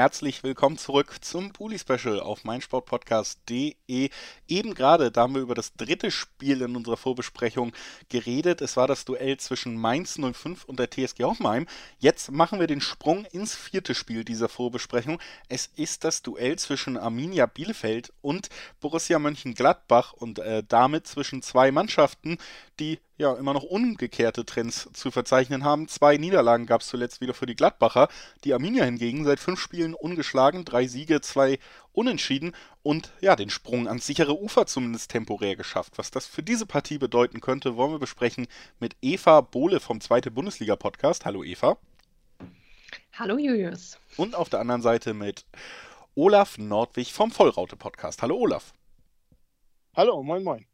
Herzlich willkommen zurück zum Puli Special auf meinsportpodcast.de. Eben gerade, da haben wir über das dritte Spiel in unserer Vorbesprechung geredet. Es war das Duell zwischen Mainz 05 und der TSG Hoffenheim. Jetzt machen wir den Sprung ins vierte Spiel dieser Vorbesprechung. Es ist das Duell zwischen Arminia Bielefeld und Borussia Mönchengladbach und äh, damit zwischen zwei Mannschaften, die ja immer noch umgekehrte Trends zu verzeichnen haben. Zwei Niederlagen gab es zuletzt wieder für die Gladbacher. Die Arminia hingegen seit fünf Spielen ungeschlagen, drei Siege, zwei Unentschieden und ja, den Sprung ans sichere Ufer zumindest temporär geschafft. Was das für diese Partie bedeuten könnte, wollen wir besprechen mit Eva Bohle vom Zweite Bundesliga Podcast. Hallo Eva. Hallo Julius. Und auf der anderen Seite mit Olaf Nordwig vom Vollraute Podcast. Hallo Olaf. Hallo, moin moin.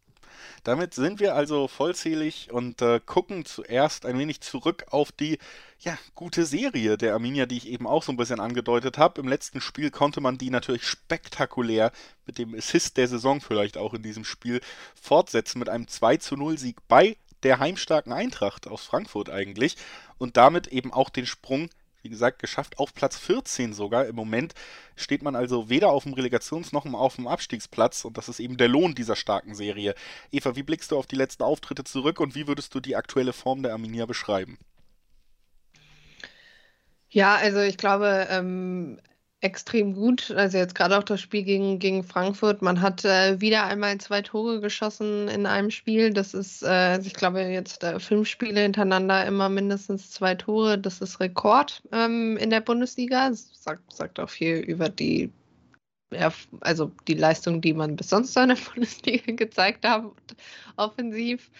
Damit sind wir also vollzählig und äh, gucken zuerst ein wenig zurück auf die ja, gute Serie der Arminia, die ich eben auch so ein bisschen angedeutet habe. Im letzten Spiel konnte man die natürlich spektakulär mit dem Assist der Saison vielleicht auch in diesem Spiel fortsetzen mit einem 2 zu 0 Sieg bei der heimstarken Eintracht aus Frankfurt eigentlich und damit eben auch den Sprung wie gesagt, geschafft, auf Platz 14 sogar. Im Moment steht man also weder auf dem Relegations- noch auf dem Abstiegsplatz und das ist eben der Lohn dieser starken Serie. Eva, wie blickst du auf die letzten Auftritte zurück und wie würdest du die aktuelle Form der Arminia beschreiben? Ja, also ich glaube, ähm, extrem gut. Also jetzt gerade auch das Spiel gegen, gegen Frankfurt. Man hat äh, wieder einmal zwei Tore geschossen in einem Spiel. Das ist, äh, ich glaube, jetzt äh, fünf Spiele hintereinander immer mindestens zwei Tore. Das ist Rekord ähm, in der Bundesliga. Das sagt, sagt auch viel über die also die Leistung, die man bis sonst in der Bundesliga gezeigt hat, offensiv.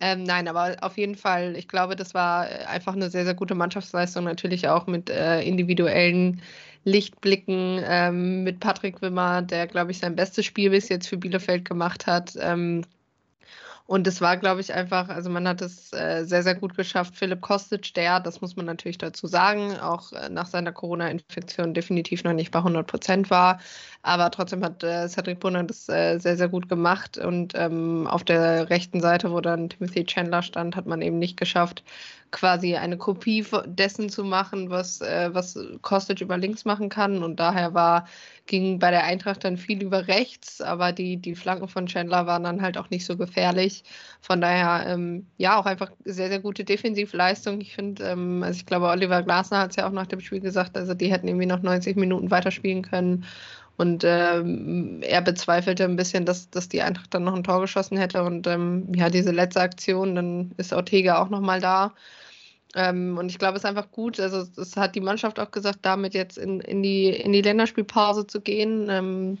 Ähm, nein, aber auf jeden Fall, ich glaube, das war einfach eine sehr, sehr gute Mannschaftsleistung, natürlich auch mit äh, individuellen Lichtblicken ähm, mit Patrick Wimmer, der, glaube ich, sein bestes Spiel bis jetzt für Bielefeld gemacht hat. Ähm, und es war, glaube ich, einfach, also man hat es äh, sehr, sehr gut geschafft. Philipp Kostic, der, das muss man natürlich dazu sagen, auch äh, nach seiner Corona-Infektion definitiv noch nicht bei 100 Prozent war. Aber trotzdem hat äh, Cedric Brunner das äh, sehr, sehr gut gemacht. Und ähm, auf der rechten Seite, wo dann Timothy Chandler stand, hat man eben nicht geschafft, quasi eine Kopie dessen zu machen, was, äh, was Kostic über links machen kann. Und daher war, ging bei der Eintracht dann viel über rechts, aber die, die Flanken von Chandler waren dann halt auch nicht so gefährlich. Von daher, ähm, ja, auch einfach sehr, sehr gute Defensivleistung. Ich finde, ähm, also ich glaube, Oliver Glasner hat es ja auch nach dem Spiel gesagt, also die hätten irgendwie noch 90 Minuten weiterspielen können. Und ähm, er bezweifelte ein bisschen, dass, dass die Eintracht dann noch ein Tor geschossen hätte. Und ähm, ja, diese letzte Aktion, dann ist Ortega auch nochmal da. Ähm, und ich glaube, es ist einfach gut, also es hat die Mannschaft auch gesagt, damit jetzt in, in, die, in die Länderspielpause zu gehen. Ähm,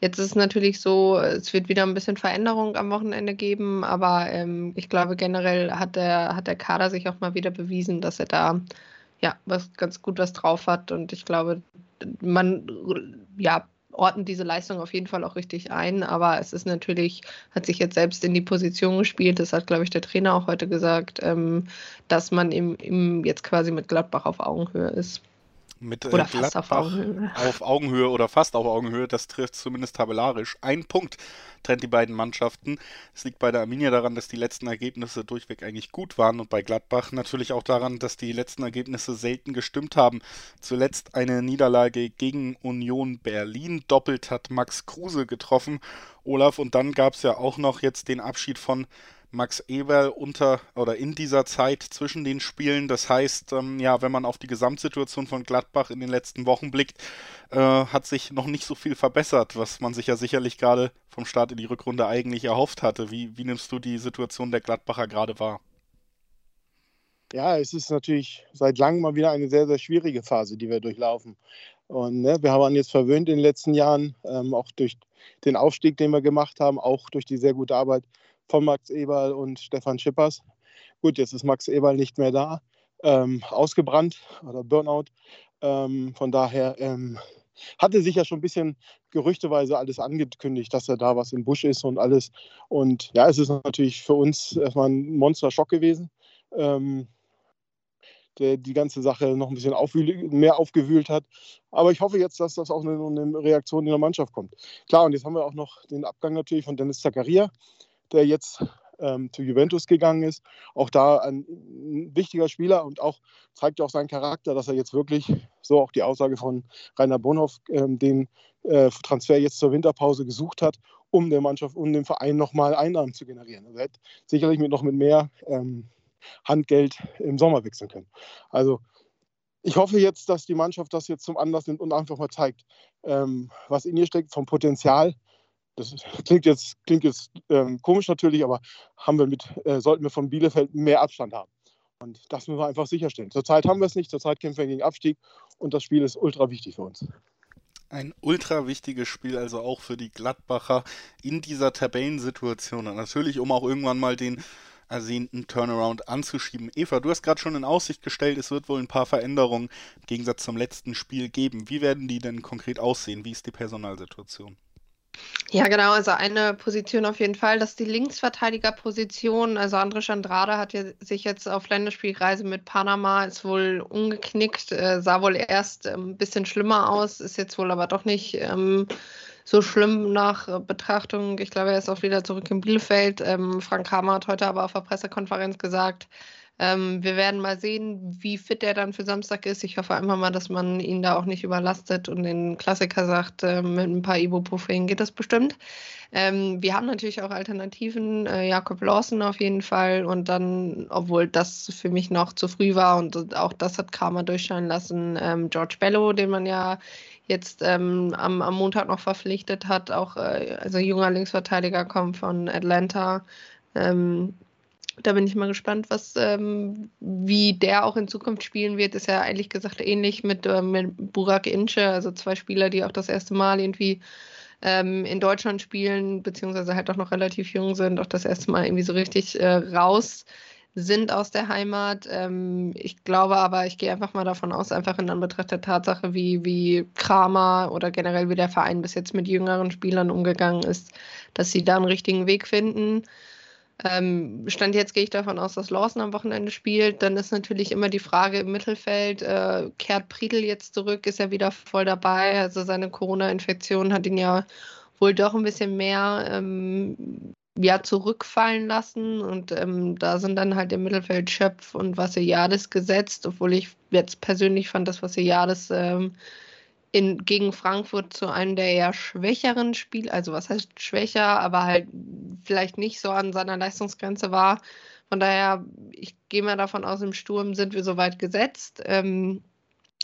jetzt ist es natürlich so, es wird wieder ein bisschen Veränderung am Wochenende geben, aber ähm, ich glaube, generell hat der, hat der Kader sich auch mal wieder bewiesen, dass er da ja was ganz gut was drauf hat. Und ich glaube, man ja, ordnen diese Leistung auf jeden Fall auch richtig ein, aber es ist natürlich, hat sich jetzt selbst in die Position gespielt, das hat, glaube ich, der Trainer auch heute gesagt, ähm, dass man im, im jetzt quasi mit Gladbach auf Augenhöhe ist. Mit äh, oder fast auf Augenhöhe. auf Augenhöhe oder fast auf Augenhöhe, das trifft zumindest tabellarisch. Ein Punkt trennt die beiden Mannschaften. Es liegt bei der Arminia daran, dass die letzten Ergebnisse durchweg eigentlich gut waren und bei Gladbach natürlich auch daran, dass die letzten Ergebnisse selten gestimmt haben. Zuletzt eine Niederlage gegen Union Berlin. Doppelt hat Max Kruse getroffen. Olaf, und dann gab es ja auch noch jetzt den Abschied von Max Eberl unter oder in dieser Zeit zwischen den Spielen. Das heißt, ähm, ja, wenn man auf die Gesamtsituation von Gladbach in den letzten Wochen blickt, äh, hat sich noch nicht so viel verbessert, was man sich ja sicherlich gerade vom Start in die Rückrunde eigentlich erhofft hatte. Wie, wie nimmst du die Situation der Gladbacher gerade wahr? Ja, es ist natürlich seit langem mal wieder eine sehr, sehr schwierige Phase, die wir durchlaufen. Und ne, wir haben jetzt verwöhnt in den letzten Jahren, ähm, auch durch den Aufstieg, den wir gemacht haben, auch durch die sehr gute Arbeit von Max Eberl und Stefan Schippers. Gut, jetzt ist Max Eberl nicht mehr da, ähm, ausgebrannt oder Burnout. Ähm, von daher ähm, hatte sich ja schon ein bisschen gerüchteweise alles angekündigt, dass er da was im Busch ist und alles. Und ja, es ist natürlich für uns erstmal ein Monster-Schock gewesen. Ähm, der die ganze Sache noch ein bisschen mehr aufgewühlt hat. Aber ich hoffe jetzt, dass das auch eine, eine, Reaktion in der Mannschaft kommt. Klar, und jetzt haben wir auch noch den Abgang natürlich von Dennis Zakaria der jetzt ähm, zu Juventus gegangen ist. Auch da ein, wichtiger Spieler und auch zeigt auch seinen Charakter, dass er jetzt wirklich, so auch die Aussage von Rainer Bonhoff, ähm, den äh, Transfer jetzt zur Winterpause gesucht hat, um der Mannschaft, um dem Verein nochmal Einnahmen zu generieren. Also er hätte sicherlich mit noch mit mehr ähm, Handgeld im Sommer wechseln können. Also ich hoffe jetzt, dass die Mannschaft das jetzt zum Anlass nimmt und einfach mal zeigt, ähm, was in ihr steckt vom Potenzial das klingt jetzt, klingt jetzt ähm, komisch natürlich, aber haben wir mit, äh, sollten wir von Bielefeld mehr Abstand haben. Und das müssen wir einfach sicherstellen. Zurzeit haben wir es nicht, zurzeit kämpfen wir gegen Abstieg und das Spiel ist ultra wichtig für uns. Ein ultra wichtiges Spiel, also auch für die Gladbacher in dieser Tabellensituation. Und natürlich, um auch irgendwann mal den ersehnten Turnaround anzuschieben. Eva, du hast gerade schon in Aussicht gestellt, es wird wohl ein paar Veränderungen im Gegensatz zum letzten Spiel geben. Wie werden die denn konkret aussehen? Wie ist die Personalsituation? Ja, genau. Also eine Position auf jeden Fall, das ist die Linksverteidigerposition. Also André Andrade hat ja sich jetzt auf Länderspielreise mit Panama, ist wohl umgeknickt, äh, sah wohl erst ähm, ein bisschen schlimmer aus, ist jetzt wohl aber doch nicht ähm, so schlimm nach Betrachtung. Ich glaube, er ist auch wieder zurück in Bielefeld. Ähm, Frank Hammer hat heute aber auf der Pressekonferenz gesagt, ähm, wir werden mal sehen, wie fit er dann für Samstag ist. Ich hoffe einfach mal, dass man ihn da auch nicht überlastet und den Klassiker sagt, äh, mit ein paar Ibuprofen geht das bestimmt. Ähm, wir haben natürlich auch Alternativen, äh, Jakob Lawson auf jeden Fall und dann, obwohl das für mich noch zu früh war und auch das hat Karma durchscheinen lassen, ähm, George Bello, den man ja jetzt ähm, am, am, Montag noch verpflichtet hat, auch äh, also junger Linksverteidiger kommt von Atlanta. Ähm, da bin ich mal gespannt, was, ähm, wie der auch in Zukunft spielen wird. Ist ja eigentlich gesagt ähnlich mit, äh, mit Burak Ince, also zwei Spieler, die auch das erste Mal irgendwie ähm, in Deutschland spielen, beziehungsweise halt auch noch relativ jung sind, auch das erste Mal irgendwie so richtig äh, raus sind aus der Heimat. Ähm, ich glaube aber, ich gehe einfach mal davon aus, einfach in Anbetracht der Tatsache, wie, wie Kramer oder generell wie der Verein bis jetzt mit jüngeren Spielern umgegangen ist, dass sie da einen richtigen Weg finden. Ähm, Stand jetzt gehe ich davon aus, dass Lawson am Wochenende spielt. Dann ist natürlich immer die Frage im Mittelfeld, äh, kehrt Priedel jetzt zurück, ist er wieder voll dabei? Also seine Corona-Infektion hat ihn ja wohl doch ein bisschen mehr ähm, ja, zurückfallen lassen. Und ähm, da sind dann halt im Mittelfeld Schöpf und Vassiliades gesetzt, obwohl ich jetzt persönlich fand, dass Vassiliades ähm, in, gegen Frankfurt zu einem der eher schwächeren Spiele, also was heißt schwächer, aber halt vielleicht nicht so an seiner Leistungsgrenze war. Von daher, ich gehe mal davon aus, im Sturm sind wir soweit gesetzt. Ähm,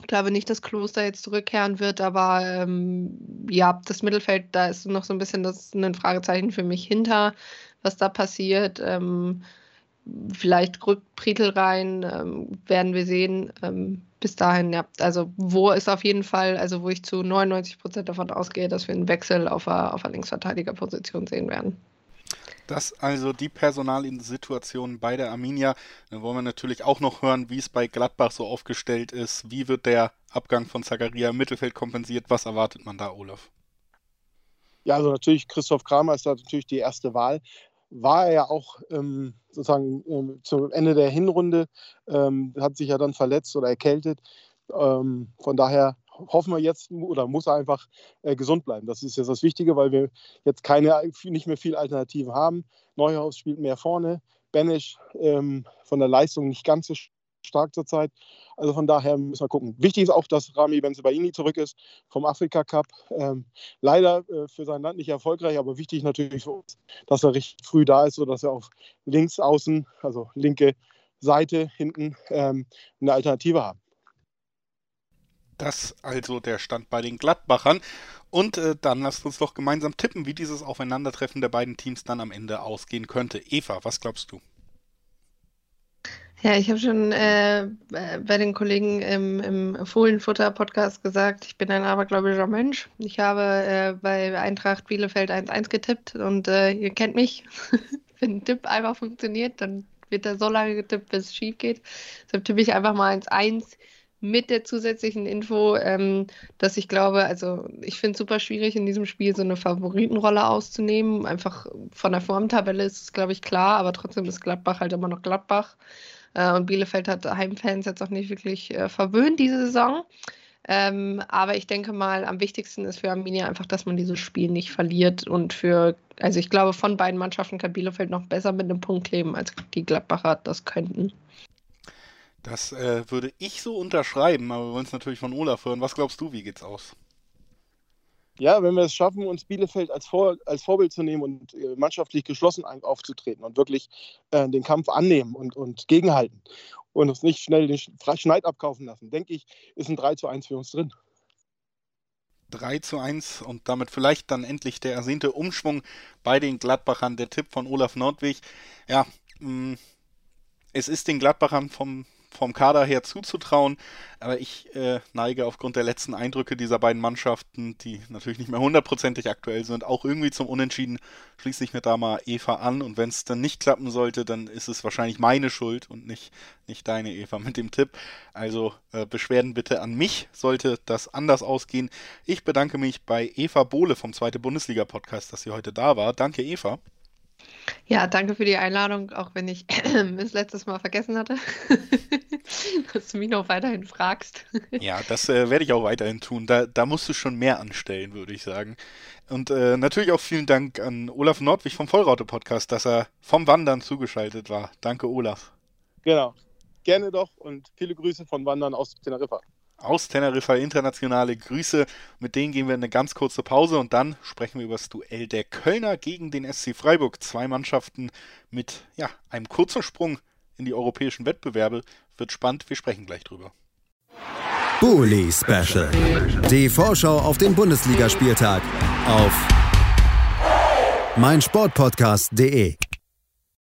ich glaube nicht, dass Kloster jetzt zurückkehren wird, aber ähm, ja, das Mittelfeld, da ist noch so ein bisschen das ein Fragezeichen für mich hinter, was da passiert. Ähm, vielleicht rückt Pritel rein, ähm, werden wir sehen. Ähm, bis dahin, ja. Also, wo ist auf jeden Fall, also wo ich zu 99 Prozent davon ausgehe, dass wir einen Wechsel auf der, auf der Linksverteidigerposition sehen werden. Das also die Personalsituation bei der Arminia. Dann wollen wir natürlich auch noch hören, wie es bei Gladbach so aufgestellt ist. Wie wird der Abgang von Zagaria im Mittelfeld kompensiert? Was erwartet man da, Olaf? Ja, also natürlich Christoph Kramer ist da natürlich die erste Wahl war er ja auch ähm, sozusagen ähm, zum Ende der Hinrunde, ähm, hat sich ja dann verletzt oder erkältet. Ähm, von daher hoffen wir jetzt oder muss er einfach äh, gesund bleiben. Das ist jetzt das Wichtige, weil wir jetzt keine, nicht mehr viel Alternativen haben. Neuhaus spielt mehr vorne, Benesch ähm, von der Leistung nicht ganz so stark zurzeit. Also von daher müssen wir gucken. Wichtig ist auch, dass Rami Benzebaini zurück ist vom Afrika Cup. Ähm, leider äh, für sein Land nicht erfolgreich, aber wichtig natürlich für uns, dass er richtig früh da ist, sodass wir auf links außen, also linke Seite hinten, ähm, eine Alternative haben. Das also der Stand bei den Gladbachern. Und äh, dann lasst uns doch gemeinsam tippen, wie dieses Aufeinandertreffen der beiden Teams dann am Ende ausgehen könnte. Eva, was glaubst du? Ja, ich habe schon äh, bei den Kollegen im, im Fohlenfutter-Podcast gesagt, ich bin ein abergläubischer Mensch. Ich habe äh, bei Eintracht Bielefeld 1-1 getippt und äh, ihr kennt mich. Wenn ein Tipp einfach funktioniert, dann wird er so lange getippt, bis es schief geht. Deshalb tippe ich einfach mal 1-1 mit der zusätzlichen Info, ähm, dass ich glaube, also ich finde es super schwierig, in diesem Spiel so eine Favoritenrolle auszunehmen. Einfach von der Formtabelle ist es, glaube ich, klar, aber trotzdem ist Gladbach halt immer noch Gladbach. Äh, und Bielefeld hat Heimfans jetzt auch nicht wirklich äh, verwöhnt diese Saison. Ähm, aber ich denke mal, am wichtigsten ist für Arminia einfach, dass man dieses Spiel nicht verliert. Und für, also ich glaube, von beiden Mannschaften kann Bielefeld noch besser mit einem Punkt leben, als die Gladbacher das könnten. Das äh, würde ich so unterschreiben, aber wir wollen es natürlich von Olaf hören. Was glaubst du, wie geht's aus? Ja, wenn wir es schaffen, uns Bielefeld als, Vor als Vorbild zu nehmen und äh, mannschaftlich geschlossen aufzutreten und wirklich äh, den Kampf annehmen und, und gegenhalten und uns nicht schnell den Schneid abkaufen lassen, denke ich, ist ein 3 zu 1 für uns drin. 3 zu 1 und damit vielleicht dann endlich der ersehnte Umschwung bei den Gladbachern. Der Tipp von Olaf Nordwig. Ja, mm, es ist den Gladbachern vom vom Kader her zuzutrauen. Aber ich äh, neige aufgrund der letzten Eindrücke dieser beiden Mannschaften, die natürlich nicht mehr hundertprozentig aktuell sind, auch irgendwie zum Unentschieden. Schließe ich mir da mal Eva an. Und wenn es dann nicht klappen sollte, dann ist es wahrscheinlich meine Schuld und nicht, nicht deine Eva mit dem Tipp. Also äh, Beschwerden bitte an mich, sollte das anders ausgehen. Ich bedanke mich bei Eva Bohle vom Zweite Bundesliga Podcast, dass sie heute da war. Danke, Eva. Ja, danke für die Einladung, auch wenn ich es letztes Mal vergessen hatte, dass du mich noch weiterhin fragst. ja, das äh, werde ich auch weiterhin tun. Da, da musst du schon mehr anstellen, würde ich sagen. Und äh, natürlich auch vielen Dank an Olaf Nordwig vom Vollraute-Podcast, dass er vom Wandern zugeschaltet war. Danke, Olaf. Genau. Gerne doch und viele Grüße von Wandern aus Teneriffa aus Teneriffa internationale Grüße. Mit denen gehen wir in eine ganz kurze Pause und dann sprechen wir über das Duell der Kölner gegen den SC Freiburg. Zwei Mannschaften mit ja, einem kurzen Sprung in die europäischen Wettbewerbe. Wird spannend, wir sprechen gleich drüber. Bully Special. Die Vorschau auf den Bundesligaspieltag auf meinsportpodcast.de.